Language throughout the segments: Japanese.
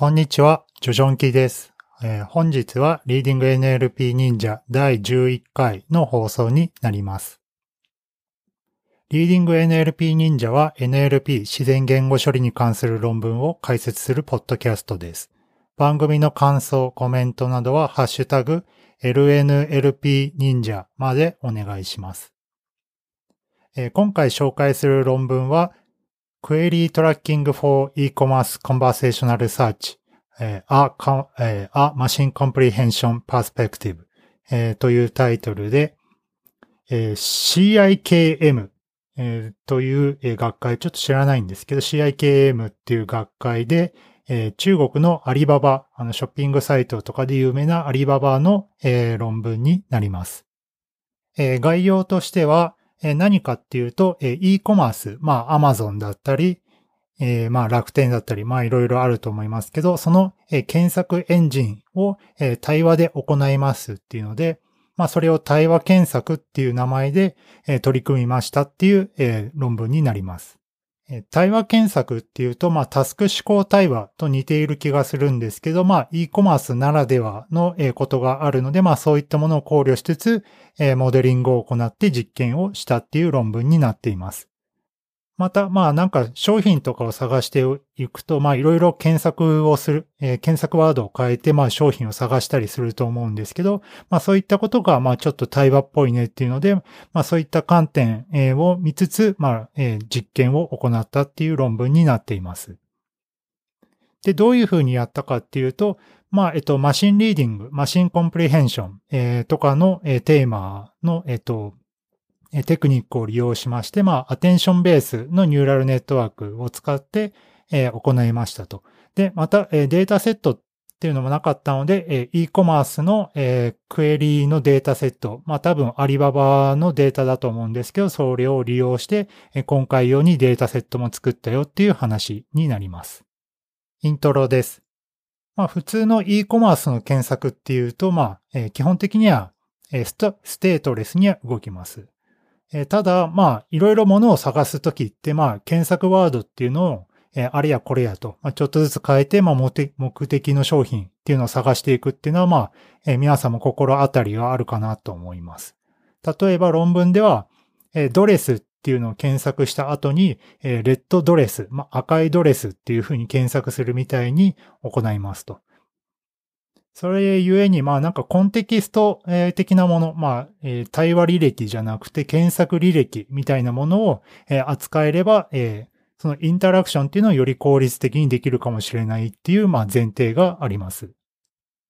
こんにちは、ジョジョンキです、えー、本日はリーディング NLP 忍者第11回の放送になります。リーディング NLP 忍者は NLP 自然言語処理に関する論文を解説するポッドキャストです。番組の感想、コメントなどはハッシュタグ LNLP 忍者までお願いします。今回紹介する論文は Query Tracking for E-Commerce Conversational Search、えー、A, えー、A Machine Comprehension Perspective、というタイトルで、CIKM、という学会、ちょっと知らないんですけど、CIKM っていう学会で、中国のアリババ、あのショッピングサイトとかで有名なアリババの、論文になります。概要としては、え何かっていうと、え e コマース、まあアマゾンだったり、えまあ楽天だったり、まあいろいろあると思いますけど、その、え検索エンジンを、え対話で行いますっていうので、まあそれを対話検索っていう名前で、え取り組みましたっていう、え論文になります。対話検索っていうと、まあ、タスク思考対話と似ている気がするんですけど、まあ、e コマースならではのことがあるので、まあ、そういったものを考慮しつつ、モデリングを行って実験をしたっていう論文になっています。また、まあなんか商品とかを探していくと、まあいろいろ検索をする、えー、検索ワードを変えて、まあ商品を探したりすると思うんですけど、まあそういったことが、まあちょっと対話っぽいねっていうので、まあそういった観点を見つつ、まあ、えー、実験を行ったっていう論文になっています。で、どういうふうにやったかっていうと、まあ、えっと、 machine reading、machine comprehension、えー、とかの、えー、テーマの、えっと、テクニックを利用しまして、まあ、 attention ベースのニューラルネットワークを使って、え、行いましたと。で、また、え、データセットっていうのもなかったので、えー、e コマースの、え、クエリーのデータセット、まあ多分アリババのデータだと思うんですけど、それを利用して、え、今回用にデータセットも作ったよっていう話になります。イントロです。まあ普通の e コマースの検索っていうと、まあ、え、基本的には、え、ステートレスには動きます。えー、ただ、まあ、いろいろものを探すときって、まあ、検索ワードっていうのを、えー、あれやこれやと、まあ、ちょっとずつ変えて、まあ、目的の商品っていうのを探していくっていうのは、まあ、えー、皆さんも心当たりがあるかなと思います。例えば論文では、えー、ドレスっていうのを検索した後に、えー、レッドドレス、まあ、赤いドレスっていうふうに検索するみたいに行いますと。それゆえに、まあなんかコンテキスト的なもの、まあ、え、対話履歴じゃなくて検索履歴みたいなものを、え、扱えれば、え、そのインタラクションっていうのをより効率的にできるかもしれないっていう、まあ前提があります。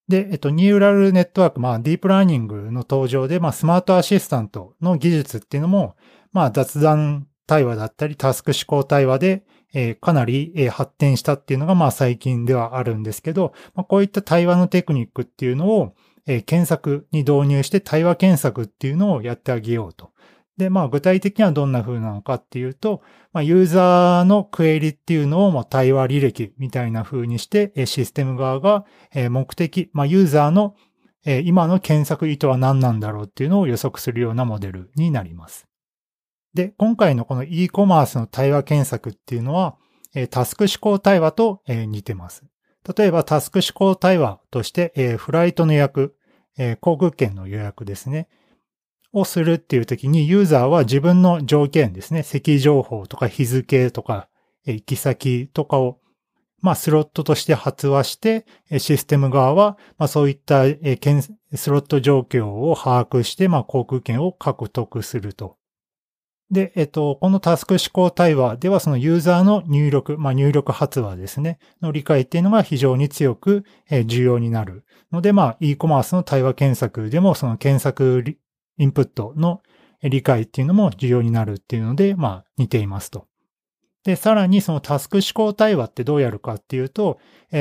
で、えっと、ニューラルネットワーク、まあディープラーニングの登場で、まあスマートアシスタントの技術っていうのも、まあ雑談対話だったり、タスク思考対話で、えー、かなり、えー、発展したっていうのが、まあ最近ではあるんですけど、まあ、こういった対話のテクニックっていうのを、えー、検索に導入して対話検索っていうのをやってあげようと。で、まあ具体的にはどんな風なのかっていうと、まあユーザーのクエリっていうのをもう対話履歴みたいな風にして、システム側が目的、まあユーザーの今の検索意図は何なんだろうっていうのを予測するようなモデルになります。で、今回のこの e コマースの対話検索っていうのは、タスク思考対話と似てます。例えばタスク思考対話として、フライトの予約、航空券の予約ですね。をするっていう時にユーザーは自分の条件ですね。席情報とか日付とか行き先とかをまあ、スロットとして発話して、システム側は、まあ、そういったスロット状況を把握して、まあ、航空券を獲得すると。で、えっと、このタスク思考対話ではそのユーザーの入力、まあ、入力発話ですね、の理解っていうのが非常に強く、重要になるので、まあ、e コマースの対話検索でもその検索インプットの理解っていうのも重要になるっていうので、まあ、似ていますと。で、さらにそのタスク思考対話ってどうやるかっていうと、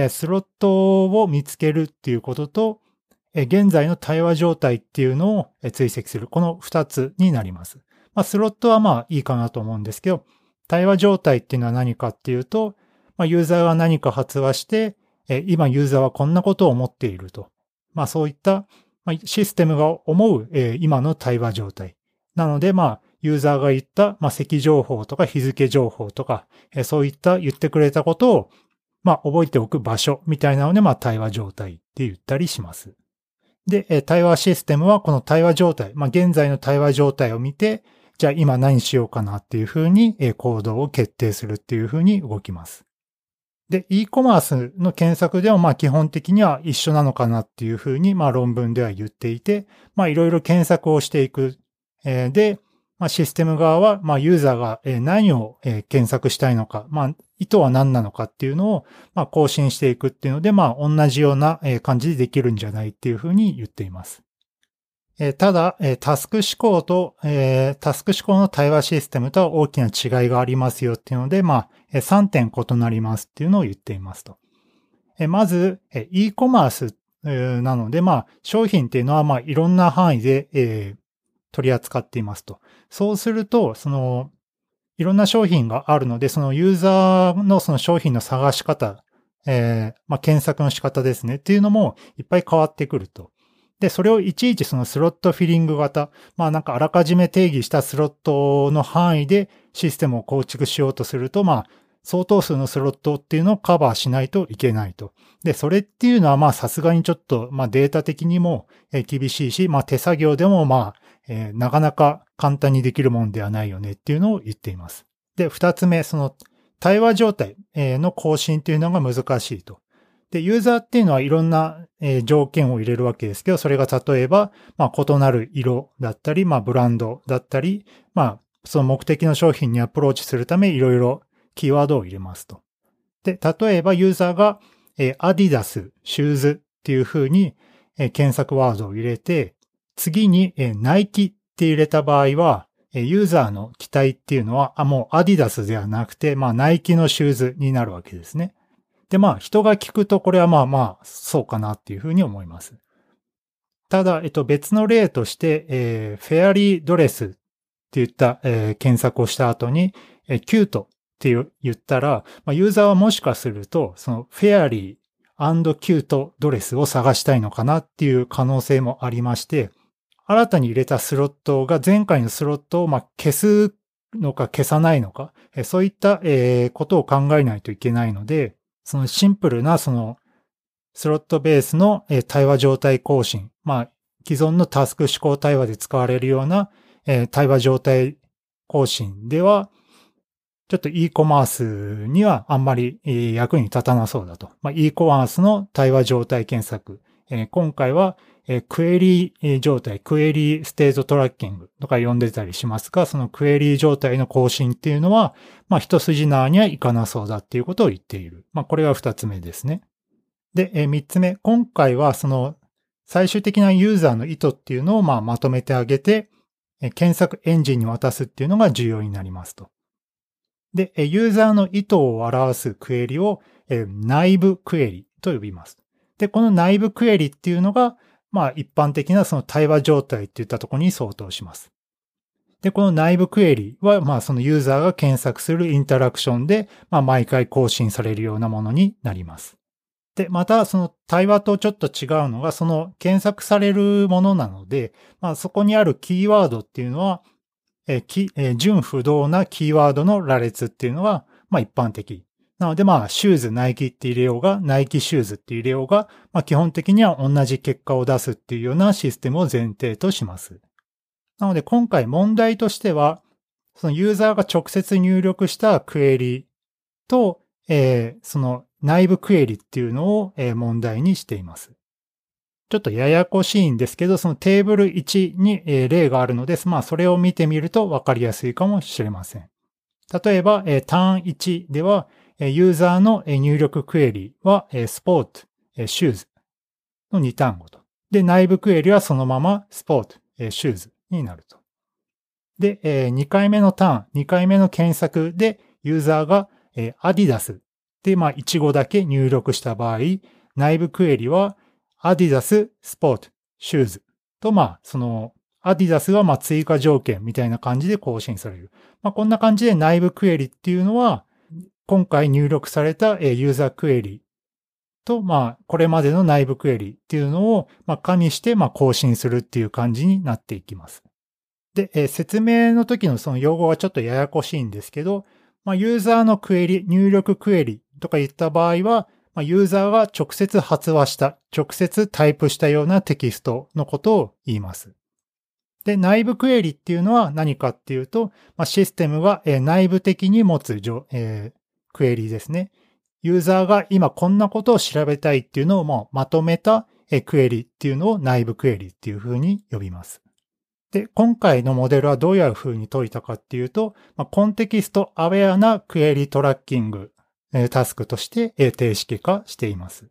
スロットを見つけるっていうことと、現在の対話状態っていうのを追跡する。この二つになります。まあ、スロットはまあいいかなと思うんですけど、対話状態っていうのは何かっていうと、まあ、ユーザーが何か発話して、え今ユーザーはこんなことを思っていると。まあそういった、まあ、システムが思う、え今の対話状態。なのでまあユーザーが言った、まあ、席情報とか日付情報とか、えそういった言ってくれたことを、まあ、覚えておく場所みたいなので、まあ、対話状態って言ったりします。で、対話システムはこの対話状態、まあ、現在の対話状態を見て、じゃあ今何しようかなっていうふうに行動を決定するっていうふうに動きます。で、e コマースの検索ではまあ基本的には一緒なのかなっていうふうにまあ論文では言っていて、まあいろいろ検索をしていく。で、まあ、システム側は、まあ、ユーザーが何を検索したいのか、まあ、意図は何なのかっていうのを、まあ、更新していくっていうので、まあ、同じような感じでできるんじゃないっていうふうに言っています。ただ、タスク思考と、タスク思考の対話システムとは大きな違いがありますよっていうので、まあ、3点異なりますっていうのを言っていますと。まず、e コマースなので、まあ、商品っていうのは、まあ、いろんな範囲で、取り扱っていますと。そうすると、その、いろんな商品があるので、そのユーザーのその商品の探し方、え、まあ、検索の仕方ですねっていうのもいっぱい変わってくると。で、それをいちいちそのスロットフィリング型、まあなんかあらかじめ定義したスロットの範囲でシステムを構築しようとすると、まあ相当数のスロットっていうのをカバーしないといけないと。で、それっていうのはまあさすがにちょっとまあデータ的にも厳しいし、まあ手作業でもまあえー、なかなか簡単にできるもんではないよねっていうのを言っています。で、二つ目、その対話状態の更新っていうのが難しいと。で、ユーザーっていうのはいろんな条件を入れるわけですけど、それが例えば、まあ、異なる色だったり、まあ、ブランドだったり、まあ、その目的の商品にアプローチするためいろいろキーワードを入れますと。で、例えばユーザーが、えアディダス、シューズっていう風に、え検索ワードを入れて、次に、えナイキって入れた場合は、えユーザーの期待っていうのは、あ、もうアディダスではなくて、まあナイキのシューズになるわけですね。で、まあ人が聞くとこれはまあまあそうかなっていうふうに思います。ただ、えっと別の例として、えー、 fairy dress って言った、えー、検索をした後に、えー、 cute って言ったら、まあ、ユーザーはもしかすると、その fairy cute dress を探したいのかなっていう可能性もありまして、新たに入れたスロットが前回のスロットをまあ消すのか消さないのか、そういったことを考えないといけないので、そのシンプルなそのスロットベースの対話状態更新、まあ既存のタスク思考対話で使われるような対話状態更新では、ちょっと e コマースにはあんまり役に立たなそうだと。まあ、e コマースの対話状態検索。今回はえクエリー状態、クエリーステートトラッキングとか呼んでたりしますが、そのクエリー状態の更新っていうのは、まあ一筋縄にはいかなそうだっていうことを言っている。まあこれが二つ目ですね。で、え三つ目、今回はその最終的なユーザーの意図っていうのをままとめてあげて、検索エンジンに渡すっていうのが重要になりますと。で、ユーザーの意図を表すクエリを内部クエリと呼びます。で、この内部クエリっていうのが、まあ一般的なその対話状態っていったところに相当します。で、この内部クエリは、まあそのユーザーが検索するインタラクションで、まあ毎回更新されるようなものになります。で、またその対話とちょっと違うのが、その検索されるものなので、まあそこにあるキーワードっていうのは、えきえ純不動なキーワードの羅列っていうのは、まあ一般的。なのでまあ、シューズ、ナイキって入れようが、ナイキシューズって入れようが、まあ基本的には同じ結果を出すっていうようなシステムを前提とします。なので今回問題としては、そのユーザーが直接入力したクエリと、えー、その内部クエリっていうのを、問題にしています。ちょっとややこしいんですけど、そのテーブル1に、例があるのです。まあ、それを見てみるとわかりやすいかもしれません。例えば、ターン1では、ユーザーの入力クエリは、スポーツ、シューズの2単語と。で、内部クエリはそのままスポーツ、シューズになると。で、2回目のターン、2回目の検索でユーザーがアディダスで、まあ、1語だけ入力した場合、内部クエリはアディダス、スポーツ、シューズと、まあ、その、アディダスがま追加条件みたいな感じで更新される。まあ、こんな感じで内部クエリっていうのは、今回入力されたユーザークエリと、まあ、これまでの内部クエリっていうのを、まあ、加味して、まあ、更新するっていう感じになっていきます。で、説明の時のその用語はちょっとややこしいんですけど、まあ、ユーザーのクエリ、入力クエリとか言った場合は、まあ、ユーザーが直接発話した、直接タイプしたようなテキストのことを言います。で、内部クエリっていうのは何かっていうと、まあ、システムが、内部的に持つ、え、クエリですね。ユーザーが今こんなことを調べたいっていうのをまとめたクエリっていうのを内部クエリっていうふうに呼びます。で、今回のモデルはどういうふうに解いたかっていうと、コンテキストアウェアなクエリトラッキング、タスクとして、定式化しています。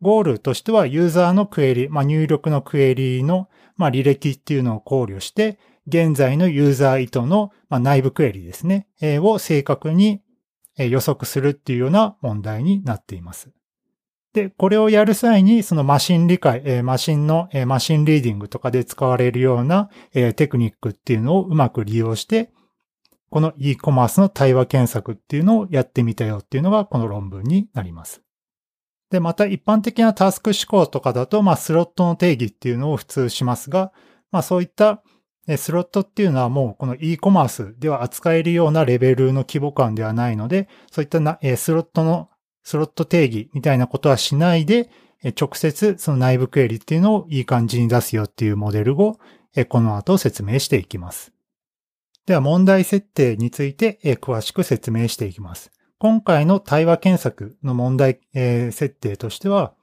ゴールとしてはユーザーのクエリ、まあ、入力のクエリの、まあ、履歴っていうのを考慮して、現在のユーザー意図の、まあ、内部クエリですね、を正確に予測するっていうような問題になっています。で、これをやる際に、そのマシン理解、マシンの、マシンリーディングとかで使われるような、テクニックっていうのをうまく利用して、この e コマースの対話検索っていうのをやってみたよっていうのがこの論文になります。で、また一般的なタスク思考とかだと、まあスロットの定義っていうのを普通しますが、まあそういったスロットっていうのはもうこの e コマースでは扱えるようなレベルの規模感ではないので、そういったなスロットのスロット定義みたいなことはしないで、直接その内部クエリっていうのをいい感じに出すよっていうモデルをこの後説明していきます。では問題設定について詳しく説明していきます。今回の対話検索の問題設定としては、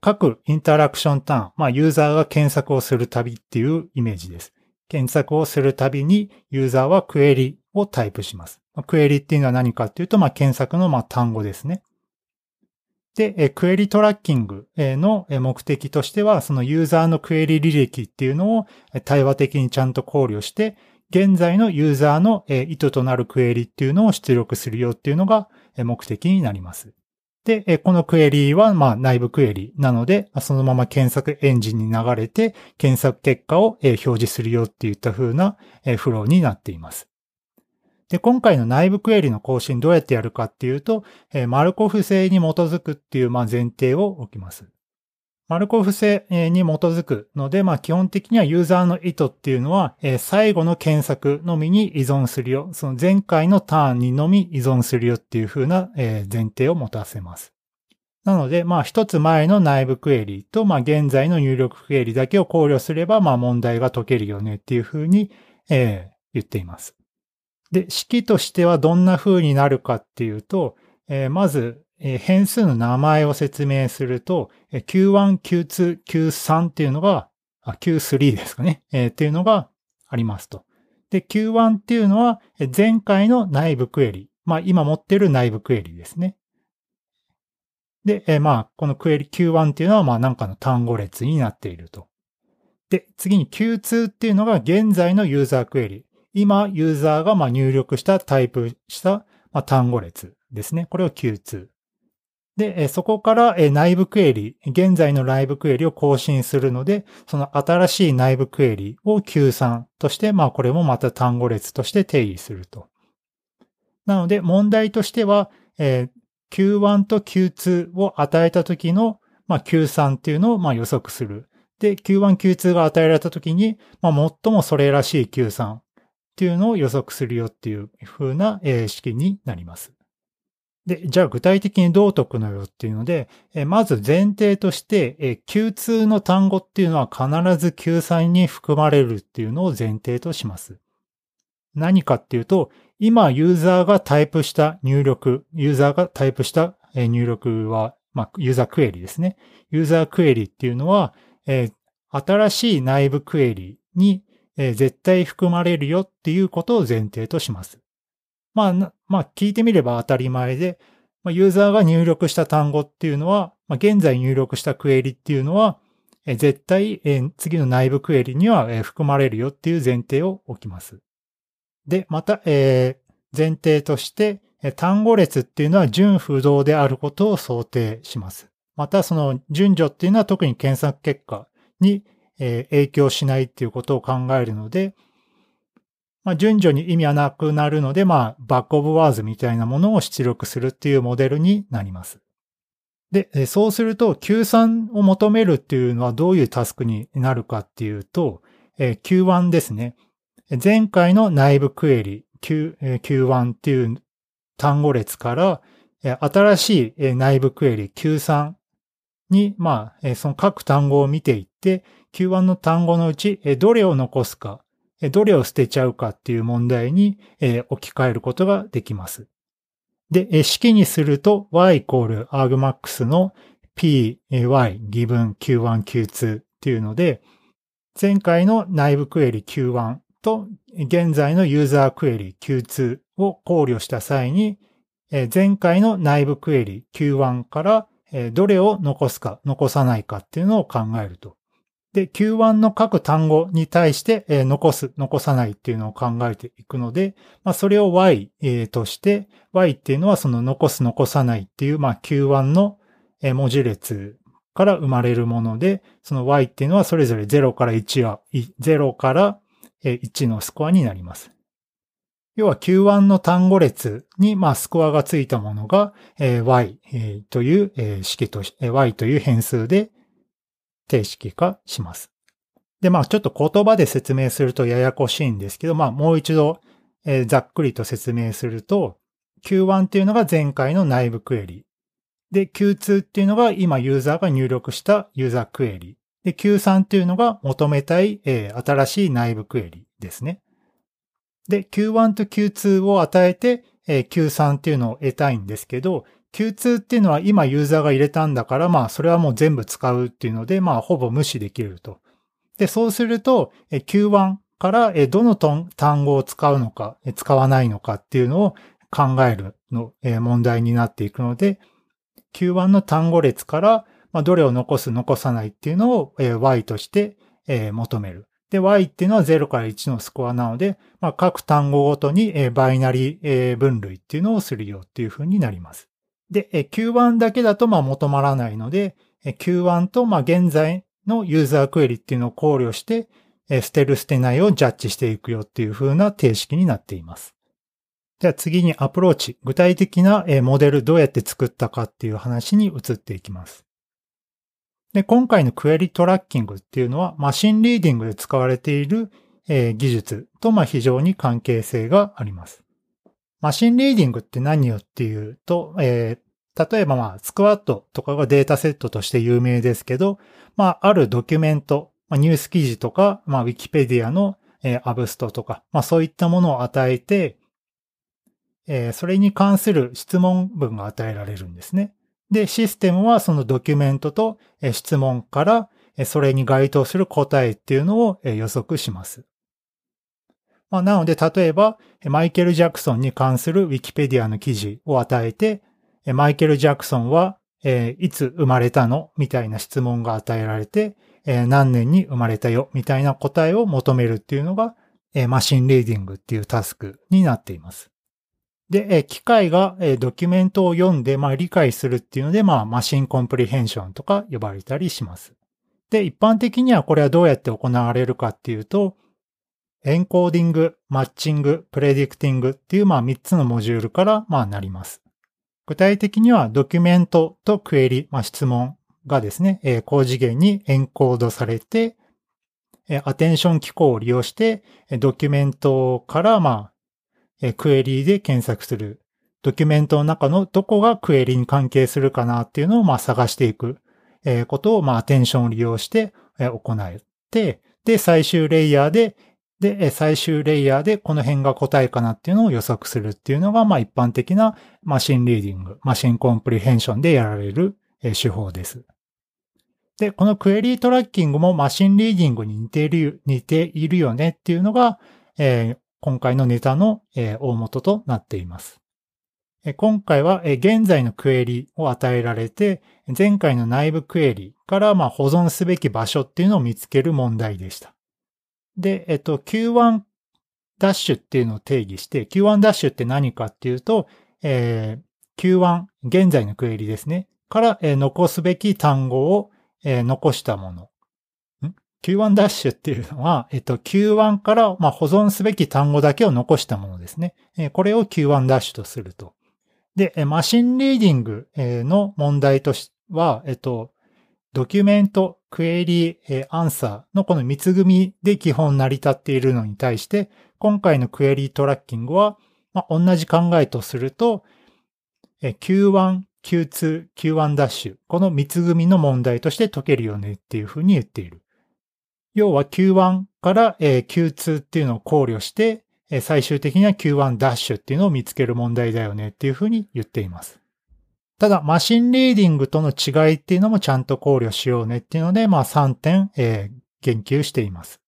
各インタラクションターン、まあユーザーが検索をするたびっていうイメージです。検索をするたびにユーザーはクエリをタイプします。まあクエリっていうのは何かっていうと、まあ、検索のまあ単語ですね。で、クエリトラッキングの目的としては、そのユーザーのクエリ履歴っていうのを対話的にちゃんと考慮して、現在のユーザーの意図となるクエリっていうのを出力するよっていうのが目的になります。で、このクエリーはまあ内部クエリーなので、そのまま検索エンジンに流れて検索結果を表示するよっていった風なフローになっています。で、今回の内部クエリの更新どうやってやるかっていうと、マルコフ性に基づくっていう、まあ、前提を置きます。マルコフ製に基づくので、まあ、基本的にはユーザーの意図っていうのは、え、最後の検索のみに依存するよ。その前回のターンにのみ依存するよっていう風な、え、前提を持たせます。なので、まあ一つ前の内部クエリと、まあ現在の入力クエリだけを考慮すれば、まあ問題が解けるよねっていうふうに、え、言っています。で、式としてはどんな風になるかっていうと、え、まず、え、変数の名前を説明するとえ、Q1、Q2、Q3 っていうのが、あ、Q3 ですかね、えー、っていうのがありますと。で、Q1 っていうのは、前回の内部クエリ。まあ、今持ってる内部クエリですね。で、えー、まあ、このクエリ Q1 っていうのは、まあ、なんかの単語列になっていると。で、次に Q2 っていうのが現在のユーザークエリ。今、ユーザーがま入力したタイプしたま単語列ですね。これを Q2。で、そこから内部クエリ、現在の内部クエリを更新するので、その新しい内部クエリを Q3 として、まあこれもまた単語列として定義すると。なので問題としては、Q1 と Q2 を与えた時の、Q3 っていうのを予測する。で、Q1、Q2 が与えられた時に、まあ、最もそれらしい Q3 っていうのを予測するよっていう風な式になります。で、じゃあ具体的にどう解くのよっていうので、えまず前提として、え Q2 の単語っていうのは必ず Q3 に含まれるっていうのを前提とします。何かっていうと、今ユーザーがタイプした入力、ユーザーがタイプした入力は、まあ、ユーザークエリですね。ユーザークエリっていうのは、え、新しい内部クエリにえ、絶対含まれるよっていうことを前提とします。まあ、まあ、聞いてみれば当たり前で、まあ、ユーザーが入力した単語っていうのは、まあ、現在入力したクエリっていうのは、え、絶対、え、次の内部クエリには、え、含まれるよっていう前提を置きます。で、また、えー、前提として、単語列っていうのは順不動であることを想定します。また、その順序っていうのは特に検索結果に影響しないっていうことを考えるので、まあ、順序に意味はなくなるので、まあ、バックオブワーズみたいなものを出力するっていうモデルになります。で、そうすると、Q3 を求めるっていうのはどういうタスクになるかっていうと、Q1 ですね。前回の内部クエリ Q、Q1 っていう単語列から、新しい内部クエリ Q3 に、まあ、その各単語を見ていって、Q1 の単語のうち、どれを残すか、どれを捨てちゃうかっていう問題に置き換えることができます。で、式にすると y イコール argmax の py given q1 q2 っていうので、前回の内部クエリ q1 と現在のユーザークエリ q2 を考慮した際に、前回の内部クエリ q1 からどれを残すか残さないかっていうのを考えると。で、Q1 の各単語に対して残す、残さないっていうのを考えていくので、まあ、それを Y として、Y っていうのはその残す、残さないっていう、まあ、Q1 の文字列から生まれるもので、その Y っていうのはそれぞれ0から1は、0から1のスコアになります。要は Q1 の単語列に、まあ、スコアがついたものが、Y という式とし、Y という変数で定式化します。で、まあちょっと言葉で説明するとややこしいんですけど、まあもう一度、えー、ざっくりと説明すると、Q1 っていうのが前回の内部クエリ。で、Q2 っていうのが今ユーザーが入力したユーザークエリ。で、Q3 っていうのが求めたい、えー、新しい内部クエリですね。で、Q1 と Q2 を与えて、えー、Q3 っていうのを得たいんですけど、Q2 っていうのは今ユーザーが入れたんだから、まあそれはもう全部使うっていうので、まあほぼ無視できると。で、そうすると Q1 からどの単語を使うのか、使わないのかっていうのを考えるの問題になっていくので、Q1 の単語列からどれを残す、残さないっていうのを Y として求める。で、Y っていうのは0から1のスコアなので、まあ、各単語ごとにバイナリ分類っていうのをするよっていう風になります。で、Q1 だけだとまあ求まらないので、Q1 とまあ現在のユーザークエリっていうのを考慮して、捨てる捨てないをジャッジしていくよっていう風な定式になっています。じゃあ次にアプローチ。具体的なモデルどうやって作ったかっていう話に移っていきます。で、今回の query tracking っていうのは machine reading で使われている技術とまあ非常に関係性があります。 machine reading って何よっていうと、えー、例えばまあ、 SQuAD とかがデータセットとして有名ですけど、まあ、あるドキュメント、まあ、ニュース記事とか、まあ、ウィキペディアの、えー、アブストとか、まあ、そういったものを与えて、えー、それに関する質問文が与えられるんですね。で、システムはそのドキュメントと、質問から、それに該当する答えっていうのを、予測します。まあ、なので、例えば、マイケル・ジャクソンに関するウィキペディアの記事を与えて、マイケル・ジャクソンは、えー、いつ生まれたのみたいな質問が与えられて、えー、何年に生まれたよみたいな答えを求めるっていうのが、えー、 machine reading っていうタスクになっています。で、機械が、ドキュメントを読んで、まあ、理解するっていうので、まあ、 machine comprehension とか呼ばれたりします。で、一般的にはこれはどうやって行われるかっていうと、エンコーディング、マッチング、 predicting っていうまあ3つのモジュールからまあなります。具体的にはドキュメントとクエリ、まあ、質問がですね、えー、高次元にエンコードされて、えー、アテンション機構を利用して、ドキュメントからまあ、えー、クエリで検索する。ドキュメントの中のどこがクエリに関係するかなっていうのをまあ探していく、えー、ことをまあアテンションを利用して、えー、行って、で、最終レイヤーでで、最終レイヤーでこの辺が答えかなっていうのを予測するっていうのが、まあ一般的なmachine reading、machine comprehension でやられる手法です。で、この query tracking も machine reading に似ている、似ているよねっていうのが、えー、今回のネタの、えー、大元となっています。えー、今回は、え現在のクエリを与えられて、前回の内部クエリから、まあ、保存すべき場所っていうのを見つける問題でした。で、えっと、Q1 ダッシュっていうのを定義して、Q1 ダッシュって何かっていうと、えー、Q1、現在のクエリですね。から、えー、残すべき単語を、えー、残したもの。?Q1 ダッシュっていうのは、えっと、Q1 から、まあ、保存すべき単語だけを残したものですね。えー、これを Q1 ダッシュとすると。で、マシンリーディングの問題としては、えっと、ドキュメント、クエリ、ー、アンサーのこの三つ組で基本成り立っているのに対して、今回のクエリトラッキングは、まあ、同じ考えとすると、えー、Q1、Q2、Q1 ダッシュ、この三つ組の問題として解けるよねっていうふうに言っている。要は Q1 から、Q2 っていうのを考慮して、最終的には Q1 ダッシュっていうのを見つける問題だよねっていうふうに言っています。ただ、マシンリーディングとの違いっていうのもちゃんと考慮しようねっていうので、まあ3点、えー、言及しています。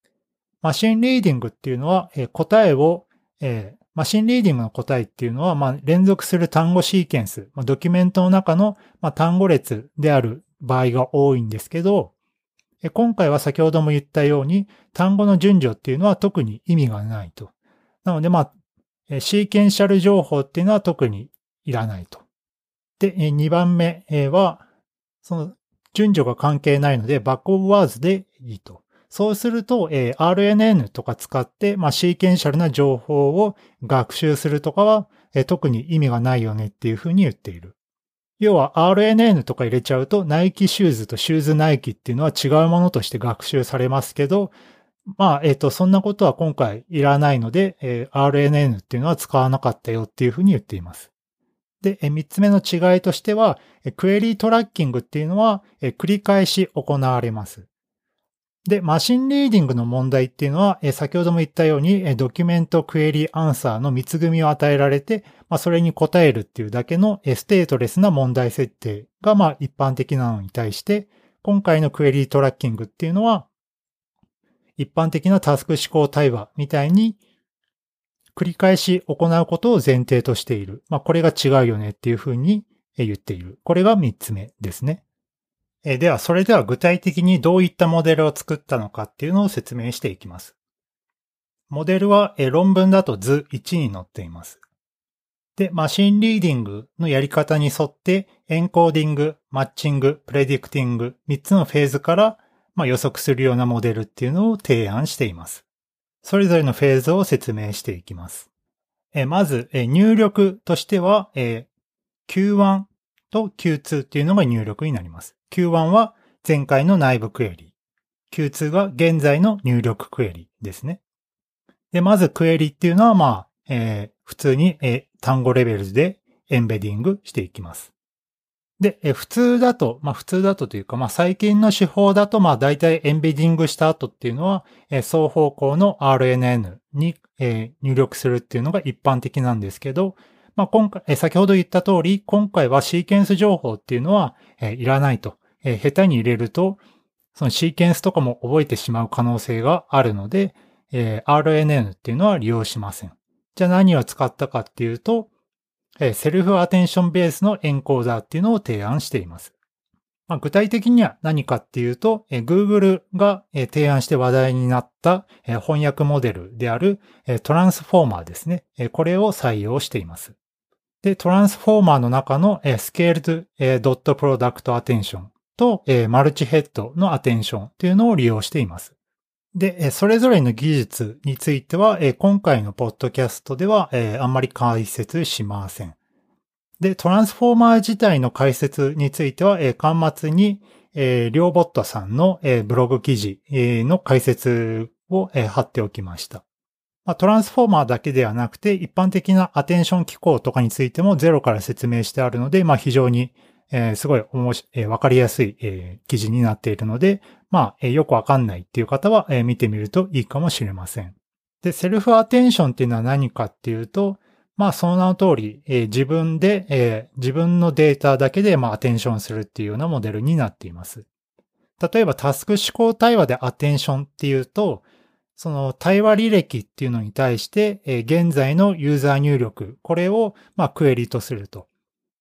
machine reading っていうのは、えー、答えを、えー、 machine reading の答えっていうのは、まあ、連続する単語シーケンス、まあ、ドキュメントの中の、まあ、単語列である場合が多いんですけど、今回は先ほども言ったように、単語の順序っていうのは特に意味がないと。なので、まあ、シーケンシャル情報っていうのは特にいらないと。で、2番目は、その順序が関係ないので、バックオブワーズでいいと。そうすると、RNN とか使って、まあ、シーケンシャルな情報を学習するとかは、特に意味がないよねっていうふうに言っている。要は RNN とか入れちゃうと、ナイキシューズとシューズナイキっていうのは違うものとして学習されますけど、まあ、えっ、と、そんなことは今回いらないので、RNN っていうのは使わなかったよっていうふうに言っています。で、三つ目の違いとしては、 query tracking っていうのは繰り返し行われます。で、 machine reading の問題っていうのは、先ほども言ったように、ドキュメントクエリアンサーの三つ組を与えられて、まあ、それに答えるっていうだけのステートレスな問題設定が、まあ、一般的なのに対して、今回の query tracking っていうのは、一般的なタスク指向対話みたいに、繰り返し行うことを前提としている。まあ、これが違うよねっていうふうに言っている。これが三つ目ですね。では、それでは具体的にどういったモデルを作ったのかっていうのを説明していきます。モデルは論文だと図1に載っています。で、マシンリーディングのやり方に沿って、エンコーディング、マッチング、プレディクティング、3つのフェーズから、まあ、予測するようなモデルっていうのを提案しています。それぞれのフェーズを説明していきます。えまず、え入力としては、え Q1 と Q2 っていうのが入力になります。Q1 は前回の内部クエリ。Q2 が現在の入力クエリですね。で、まずクエリっていうのは、まあ、えー、普通に、えー、単語レベルでエンベディングしていきます。で、え普通だと、まあ普通だとというか、まあ最近の手法だと、まあ大体エンベディングした後っていうのは、え双方向の RNN に、え入力するっていうのが一般的なんですけど、まあ今回、え先ほど言った通り、今回はシーケンス情報っていうのは、えいらないと。え下手に入れると、そのシーケンスとかも覚えてしまう可能性があるので、え RNN っていうのは利用しません。じゃあ何を使ったかっていうと、セルフアテンションベースのエンコーダーっていうのを提案しています。まあ、具体的には何かっていうと、Google が提案して話題になった翻訳モデルであるトランスフォーマーですね。これを採用しています。で、トランスフォーマーの中の Scaled.Product Attention とマルチヘッドのアテンションっていうのを利用しています。で、それぞれの技術については、今回のポッドキャストではあんまり解説しません。で、トランスフォーマー自体の解説については、端末に、リョーボットさんのブログ記事の解説を貼っておきました。トランスフォーマーだけではなくて、一般的なアテンション機構とかについてもゼロから説明してあるので、まあ、非常にえー、すごい面白、えー、わかりやすい、えー、記事になっているので、まあ、えー、よくわかんないっていう方は、えー、見てみるといいかもしれません。で、セルフアテンションっていうのは何かっていうと、まあ、その名の通り、えー、自分で、えー、自分のデータだけで、まあ、アテンションするっていうようなモデルになっています。例えば、タスク思考対話でアテンションっていうと、その対話履歴っていうのに対して、えー、現在のユーザー入力、これを、まあ、クエリとすると。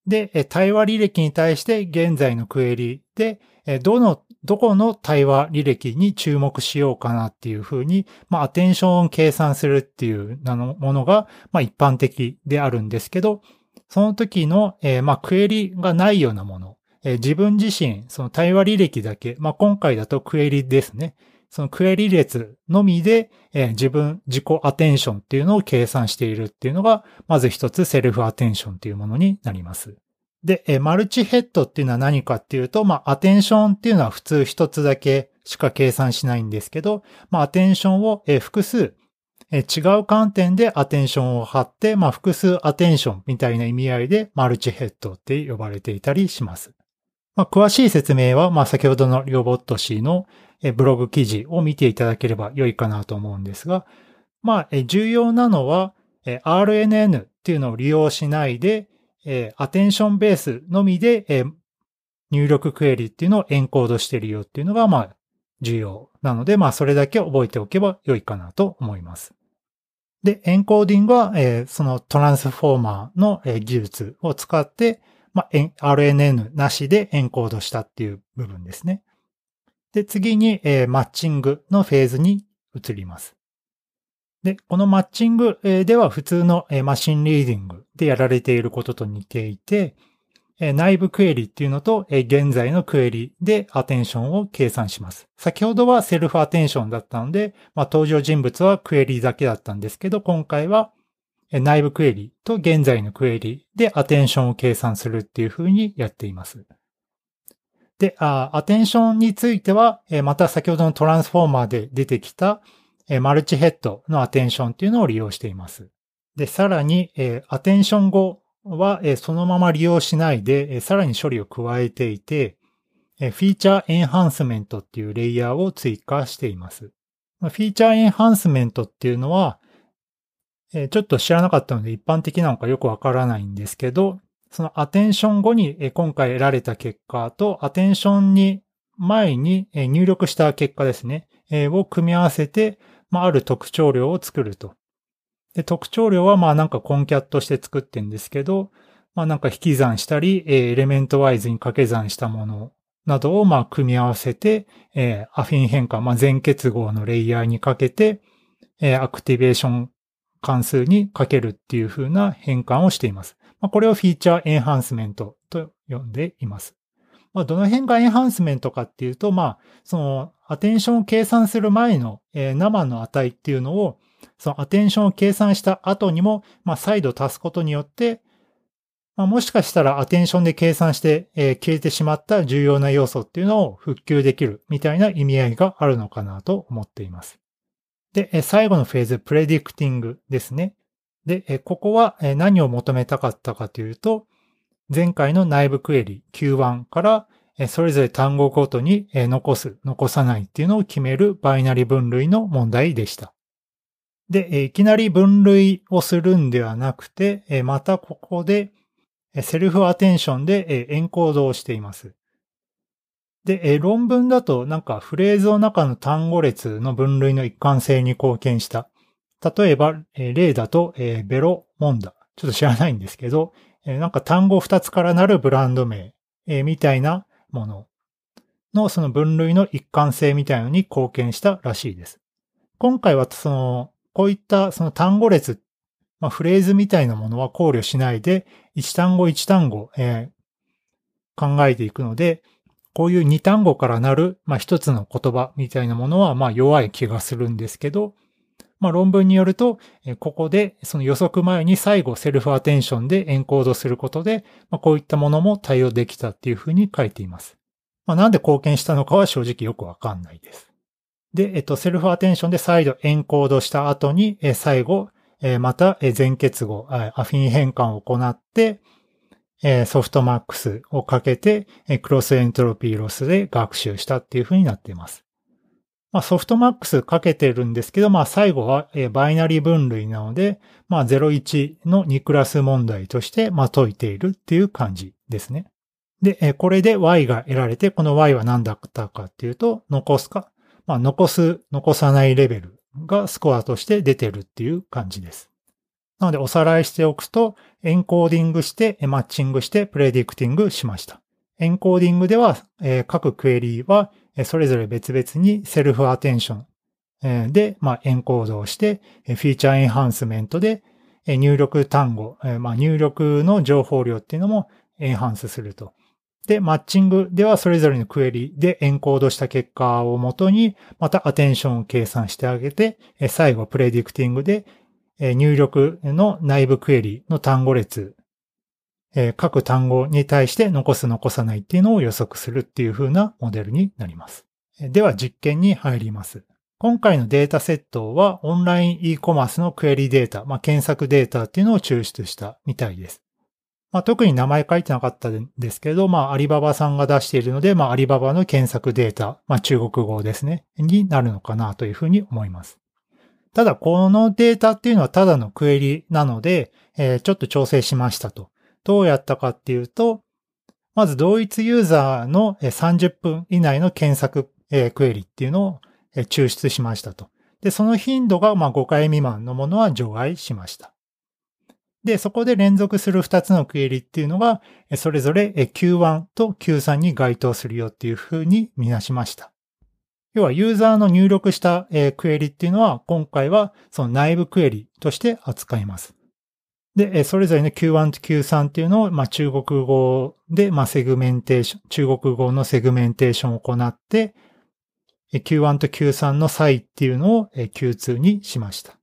で、対話履歴に対して現在のクエリで、どの、どこの対話履歴に注目しようかなっていうふうに、まあ、アテンションを計算するっていうものが、まあ、一般的であるんですけど、その時の、まあ、クエリがないようなもの、自分自身、その対話履歴だけ、まあ、今回だとクエリですね。そのクエリ列のみで、えー、自分、自己アテンションっていうのを計算しているっていうのが、まず一つセルフアテンションっていうものになります。で、えマルチヘッドっていうのは何かっていうと、まあ、アテンションっていうのは普通一つだけしか計算しないんですけど、まあ、アテンションを、え複数、え違う観点でアテンションを貼って、まあ、複数アテンションみたいな意味合いでマルチヘッドって呼ばれていたりします。まあ、詳しい説明は、まあ、先ほどのリオボット氏のブログ記事を見ていただければ良いかなと思うんですが、まあ、重要なのは、RNN っていうのを利用しないで、アテンションベースのみで、入力クエリっていうのをエンコードしてるよっていうのが、まあ、重要なので、まあ、それだけ覚えておけば良いかなと思います。で、エンコーディングは、えそのトランスフォーマーの、技術を使って、まあ、RNN なしでエンコードしたっていう部分ですね。で、次に、マッチングのフェーズに移ります。で、このマッチングでは普通のマシンリーディングでやられていることと似ていて、内部クエリっていうのと現在のクエリでアテンションを計算します。先ほどはセルフアテンションだったので、まあ、登場人物はクエリだけだったんですけど、今回は内部クエリと現在のクエリでアテンションを計算するっていう風にやっています。で、アテンションについては、また先ほどのトランスフォーマーで出てきたマルチヘッドのアテンションっていうのを利用しています。で、さらに、アテンション後は、そのまま利用しないで、さらに処理を加えていて、フィーチャーエンハンスメントっていうレイヤーを追加しています。フィーチャーエンハンスメントっていうのは、ちょっと知らなかったので一般的なのかよくわからないんですけど、そのアテンション後に今回得られた結果と、アテンションに前に入力した結果ですね、を組み合わせて、まあ、ある特徴量を作ると。で、特徴量はまあなんかコンキャットして作ってんですけど、まあなんか引き算したり、エレメントワイズに掛け算したものなどをまあ組み合わせて、え、アフィン変換、まあ全結合のレイヤーにかけて、え、アクティベーション関数にかけるっていう風な変換をしています。まあ、これをフィーチャーエンハンスメントと呼んでいます。まあ、どの辺がエンハンスメントかっていうと、まあ、その、アテンションを計算する前の、えー、生の値っていうのを、そのアテンションを計算した後にも、まあ、再度足すことによって、まあ、もしかしたらアテンションで計算して、えー、消えてしまった重要な要素っていうのを復旧できるみたいな意味合いがあるのかなと思っています。で、最後のフェーズ、プレディクティングですね。で、ここは何を求めたかったかというと、前回の内部クエリ Q1 からそれぞれ単語ごとに残す、残さないっていうのを決めるバイナリ分類の問題でした。で、いきなり分類をするんではなくて、またここでセルフアテンションでエンコードをしています。で、論文だとなんかフレーズの中の単語列の分類の一貫性に貢献した例えば、え例だと、えベロモンダ。ちょっと知らないんですけど、えなんか単語2つからなるブランド名、えみたいなもののその分類の一貫性みたいのに貢献したらしいです。今回はその、こういったその単語列、まあ、フレーズみたいなものは考慮しないで、一単語一単語、えー、考えていくので、こういう二単語からなる、まあ、一つの言葉みたいなものは、まあ、弱い気がするんですけど、まあ、論文によると、ここでその予測前に最後セルフアテンションでエンコードすることで、まあ、こういったものも対応できたっていうふうに書いています。まあ、なんで貢献したのかは正直よくわかんないです。で、えっと、セルフアテンションで再度エンコードした後に、最後、また全結合、アフィン変換を行って、ソフトマックスをかけて、クロスエントロピーロスで学習したっていうふうになっています。まあ、ソフトマックスかけてるんですけど、まあ、最後はバイナリ分類なので、まあ、01の2クラス問題として、まあ、解いているっていう感じですね。で、これで y が得られて、この y は何だったかっていうと、残すか、まあ、残す、残さないレベルがスコアとして出てるっていう感じです。なので、おさらいしておくと、エンコーディングして、マッチングして、プレディクティングしました。エンコーディングでは、各クエリーはそれぞれ別々に self-attention で、まあ、エンコードをして、 feature enhancement で入力単語、まあ、入力の情報量っていうのも enhance すると。で、マッチングではそれぞれのクエリでエンコードした結果をもとに、また attention を計算してあげて、最後 predicting で入力の内部クエリの単語列え各単語に対して残す残さないっていうのを予測するっていう風なモデルになります。では実験に入ります。今回のデータセットはオンライン e コマースのクエリデータ、まあ、検索データっていうのを抽出したみたいです。まあ、特に名前書いてなかったんですけど、まあ、アリババさんが出しているので、まあ、アリババの検索データ、まあ、中国語ですね、になるのかなというふうに思います。ただ、このデータっていうのはただのクエリなので、えー、ちょっと調整しましたと。どうやったかっていうと、まず同一ユーザーの30分以内の検索クエリっていうのを抽出しましたと。で、その頻度が5回未満のものは除外しました。で、そこで連続する2つのクエリっていうのが、それぞれ Q1 と Q3 に該当するよっていうふうに見なしました。要はユーザーの入力したクエリっていうのは、今回はその内部クエリとして扱います。で、それぞれの Q1 と Q3 っていうのを、まあ、中国語で、まあ、セグメンテーション、中国語のセグメンテーションを行って、Q1 と Q3 の差異っていうのを Q2 にしました。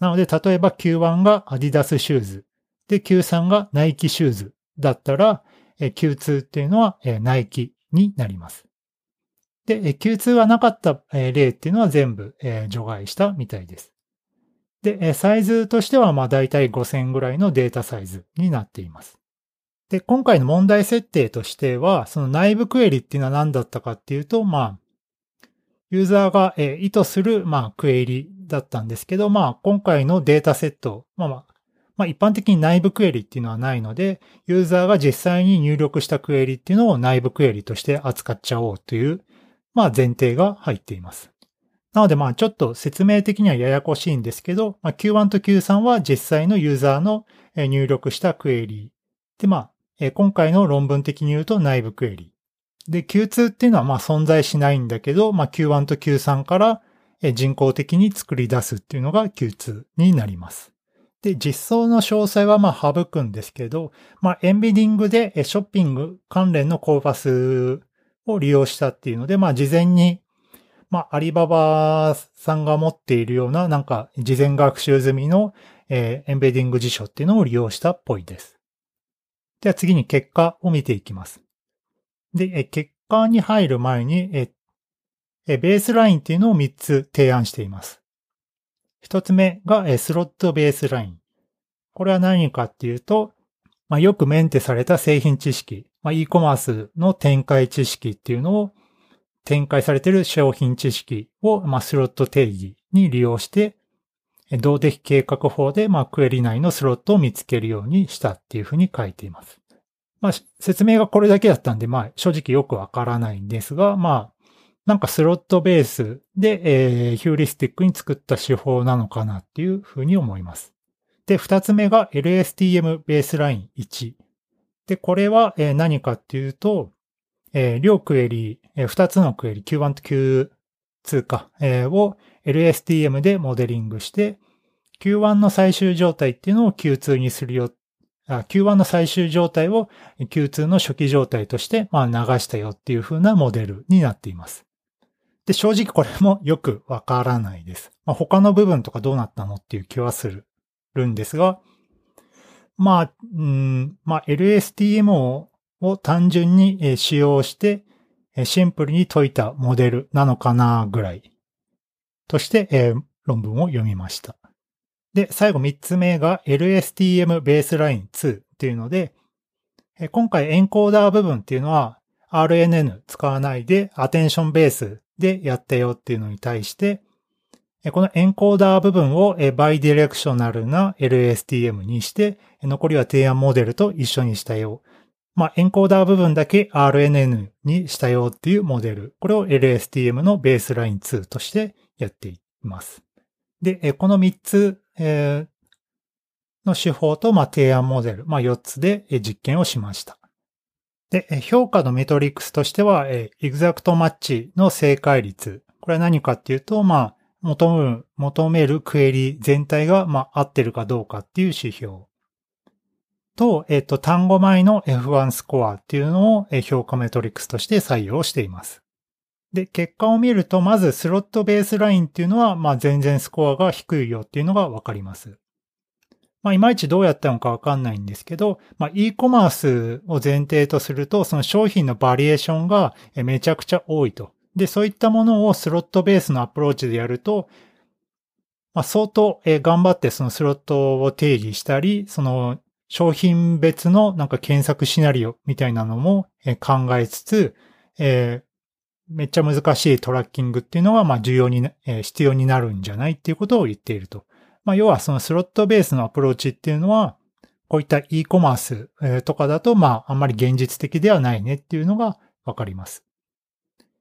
なので、例えば Q1 が Adidas シューズ、で、Q3 が Nike シューズだったら、Q2 っていうのは Nike になります。で、Q2 はなかった例っていうのは全部除外したみたいです。で、サイズとしてはまあ大体5000ぐらいのデータサイズになっています。で、今回の問題設定としては、その内部クエリっていうのは何だったかっていうと、まあ、ユーザーが意図する、まあ、クエリだったんですけど、まあ、今回のデータセット、まあまあ、まあ、一般的に内部クエリっていうのはないので、ユーザーが実際に入力したクエリっていうのを内部クエリとして扱っちゃおうという、まあ、前提が入っています。なので、まあ、ちょっと説明的にはややこしいんですけど、まあ、Q1 と Q3 は実際のユーザーの入力したクエリー。で、まあ、今回の論文的に言うと内部クエリー。で、Q2 っていうのはまあ存在しないんだけど、まあ Q1 と Q3 から人工的に作り出すっていうのが Q2 になります。で、実装の詳細はまあ省くんですけど、まあエンビディングでショッピング関連のコーパスを利用したっていうので、まあ事前にまあ、アリババさんが持っているような、なんか、事前学習済みの、えー、エンベディング辞書っていうのを利用したっぽいです。では次に結果を見ていきます。で、結果に入る前に、え、ベースラインっていうのを3つ提案しています。1つ目がスロットベースライン。これは何かっていうと、まあ、よくメンテされた製品知識、まあ、e コマースの展開知識っていうのを展開されている商品知識を、まあ、スロット定義に利用して、動的計画法で、まあ、クエリ内のスロットを見つけるようにしたっていうふうに書いています。まあ、説明がこれだけだったんで、まあ、正直よくわからないんですが、まあ、なんかスロットベースで、えー、ヒューリスティックに作った手法なのかなっていうふうに思います。で、二つ目が LSTM ベースライン1。で、これは、何かっていうと、えー、両クエリ、えー、二つのクエリ、Q1 と Q2 か、えー、を LSTM でモデリングして、Q1 の最終状態っていうのを Q2 にするよ Q1 の最終状態を Q2 の初期状態として、まあ、流したよっていう風なモデルになっています。で、正直これもよくわからないです。まあ、他の部分とかどうなったのっていう気はするんですが、まあ、うん、まあ、LSTM をを単純に使用してシンプルに解いたモデルなのかなぐらいとして、論文を読みました。で、最後3つ目が LSTM ベースライン2っていうので、今回エンコーダー部分っていうのは RNN 使わないでアテンションベースでやったよっていうのに対して、このエンコーダー部分を bidirectional な LSTM にして、残りは提案モデルと一緒にしたよ。まあ、エンコーダー部分だけ RNN にしたよっていうモデル。これを LSTM のベースライン2としてやっています。で、この3つの手法と、ま、提案モデル、まあ、4つで実験をしました。で、評価のメトリックスとしては、 exact match の正解率。これは何かっていうと、まあ、求める、求めるクエリ全体が、まあ、合ってるかどうかっていう指標。と、えっ、と、単語前の F1 スコアっていうのを評価メトリックスとして採用しています。で、結果を見ると、まずスロットベースラインっていうのは、まあ全然スコアが低いよっていうのがわかります。まあ、いまいちどうやったのかわかんないんですけど、まあ、e コマースを前提とすると、その商品のバリエーションがめちゃくちゃ多いと。で、そういったものをスロットベースのアプローチでやると、まあ、相当頑張ってそのスロットを定義したり、その商品別のなんか検索シナリオみたいなのも考えつつ、えー、めっちゃ難しいトラッキングっていうのが、まあ重要に、えー、必要になるんじゃないっていうことを言っていると。まあ要はそのスロットベースのアプローチっていうのは、こういった e コマース、とかだと、まああんまり現実的ではないねっていうのがわかります。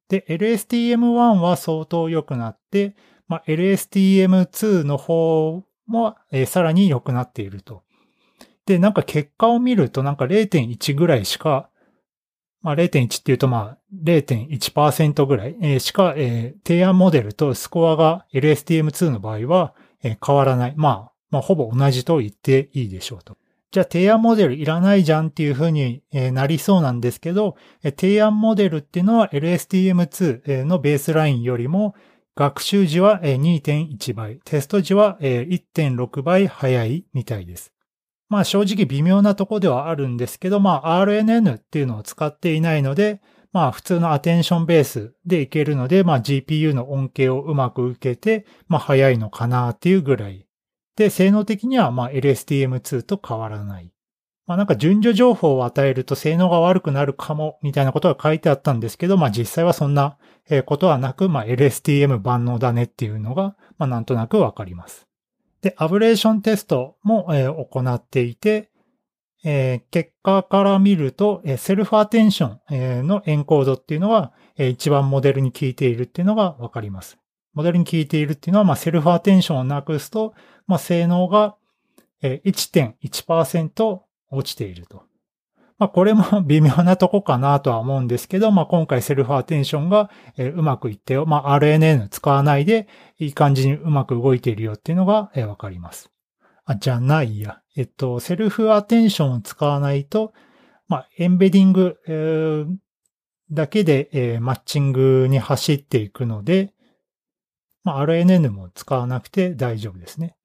で、LSTM1 は相当良くなって、まあ LSTM2 の方も、えー、さらに良くなっていると。で、なんか結果を見るとなんか0.1ぐらいしかまあ、0.1っていうと、まあ、0.1%ぐらい、しか、えー、提案モデルとスコアが LSTM2 の場合は、変わらない。まあ、まあ、ほぼ同じと言っていいでしょうと。じゃあ、提案モデルいらないじゃんっていうふうに、なりそうなんですけど、提案モデルっていうのは LSTM2 のベースラインよりも、学習時は2.1倍、テスト時は1.6倍早いみたいです。まあ正直微妙なとこではあるんですけど、まあ RNN っていうのを使っていないので、まあ普通のアテンションベースでいけるので、まあ GPU の恩恵をうまく受けて、まあ早いのかなっていうぐらい。で、性能的にはまあ LSTM2 と変わらない。まあなんか順序情報を与えると性能が悪くなるかもみたいなことが書いてあったんですけど、まあ実際はそんなことはなく、まあ LSTM 万能だねっていうのが、まあなんとなくわかります。で、アブレーションテストも、えー、行っていて、えー、結果から見ると、えー、セルフアテンション、えー、のエンコードっていうのが、えー、一番モデルに効いているっていうのがわかります。モデルに効いているっていうのは、まあ、セルフアテンションをなくすと、まあ、性能が、え、1.1%落ちていると。まあ、これも微妙なとこかなとは思うんですけど、まあ、今回セルフアテンションが、えうまくいってよ。まあ、RNN 使わないで、いい感じにうまく動いているよっていうのが、えわかります。あ、じゃないや。えっと、セルフアテンションを使わないと、まあ、エンベディング、えー、だけで、えー、マッチングに走っていくので、まあ、RNN も使わなくて大丈夫ですね。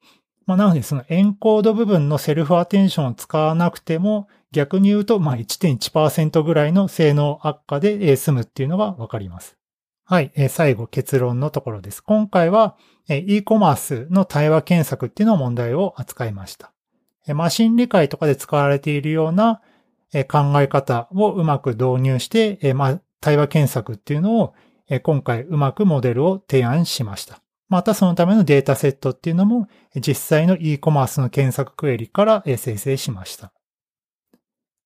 まあ、なので、そのエンコード部分のセルフアテンションを使わなくても、逆に言うと、まあ、1.1%ぐらいの性能悪化で済むっていうのがわかります。はい、最後結論のところです。今回は e コマースの対話検索っていうのを問題を扱いました。マシン理解とかで使われているような考え方をうまく導入して、ま対話検索っていうのを今回うまくモデルを提案しました。またそのためのデータセットっていうのも実際の e コマースの検索クエリから生成しました。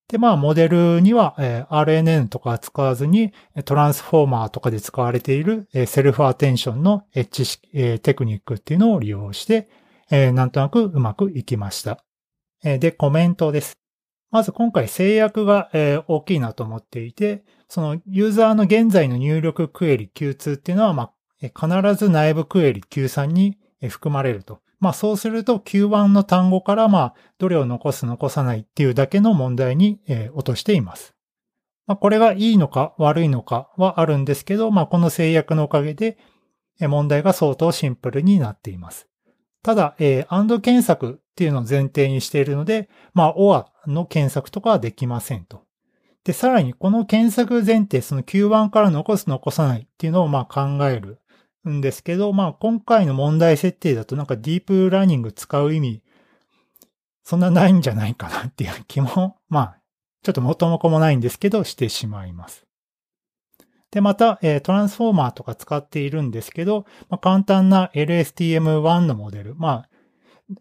で、まあ、モデルには、えー、RNN とか使わずに、トランスフォーマーとかで使われている、えー、セルフアテンションの知識、えー、テクニックっていうのを利用して、えー、なんとなくうまくいきました。えー、で、コメントです。まず今回制約が、えー、大きいなと思っていて、そのユーザーの現在の入力クエリ Q2 っていうのは、まあ、必ず内部クエリ Q3 に含まれると。まあそうすると Q1 の単語からまあどれを残す残さないっていうだけの問題に、落としています。まあこれがいいのか悪いのかはあるんですけど、まあこの制約のおかげで問題が相当シンプルになっています。ただ、えー、AND 検索っていうのを前提にしているので、まあ OR の検索とかはできませんと。で、さらにこの検索前提、その Q1 から残す残さないっていうのをまあ考えるんですけど、まあ今回の問題設定だとなんかディープラーニング使う意味、そんなないんじゃないかなっていう気も、まあ、ちょっと元も子もないんですけど、してしまいます。で、また、え、トランスフォーマーとか使っているんですけど、まあ、簡単な LSTM1 のモデル。まあ、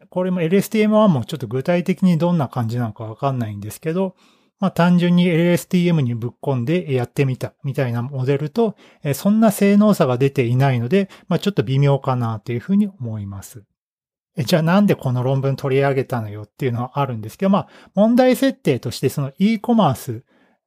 これも LSTM1 もちょっと具体的にどんな感じなのかわかんないんですけど、まあ単純に LSTM にぶっ込んでやってみたみたいなモデルと、そんな性能差が出ていないので、まあちょっと微妙かなというふうに思います。じゃあなんでこの論文取り上げたのよっていうのはあるんですけど、まあ問題設定としてその e コマース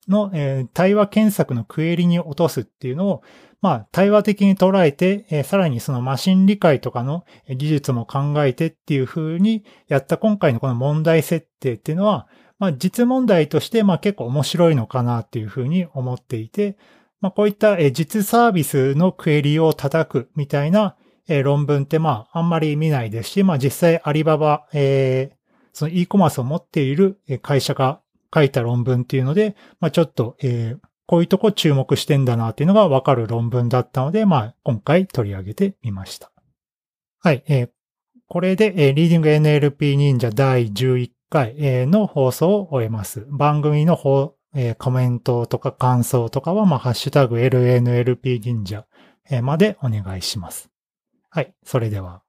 の、対話検索のクエリに落とすっていうのを、まあ、対話的に捉えて、さらにそのマシン理解とかの技術も考えてっていう風にやった今回のこの問題設定っていうのは、まあ、実問題として、まあ、結構面白いのかなっていうふうに思っていて、まあ、こういった実サービスのクエリを叩くみたいな論文って、まあ、あんまり見ないですし、まあ、実際アリババ、えー、その e コマースを持っている会社が書いた論文っていうので、まあ、ちょっと、えー、こういうとこ注目してんだなっていうのがわかる論文だったので、まあ、今回取り上げてみました。はい、えー、これで、リーディング NLP 忍者第11回、の放送を終えます。番組の方、コメントとか感想とかは、まあ、ハッシュタグ LNLP 忍者までお願いします。はい、それでは。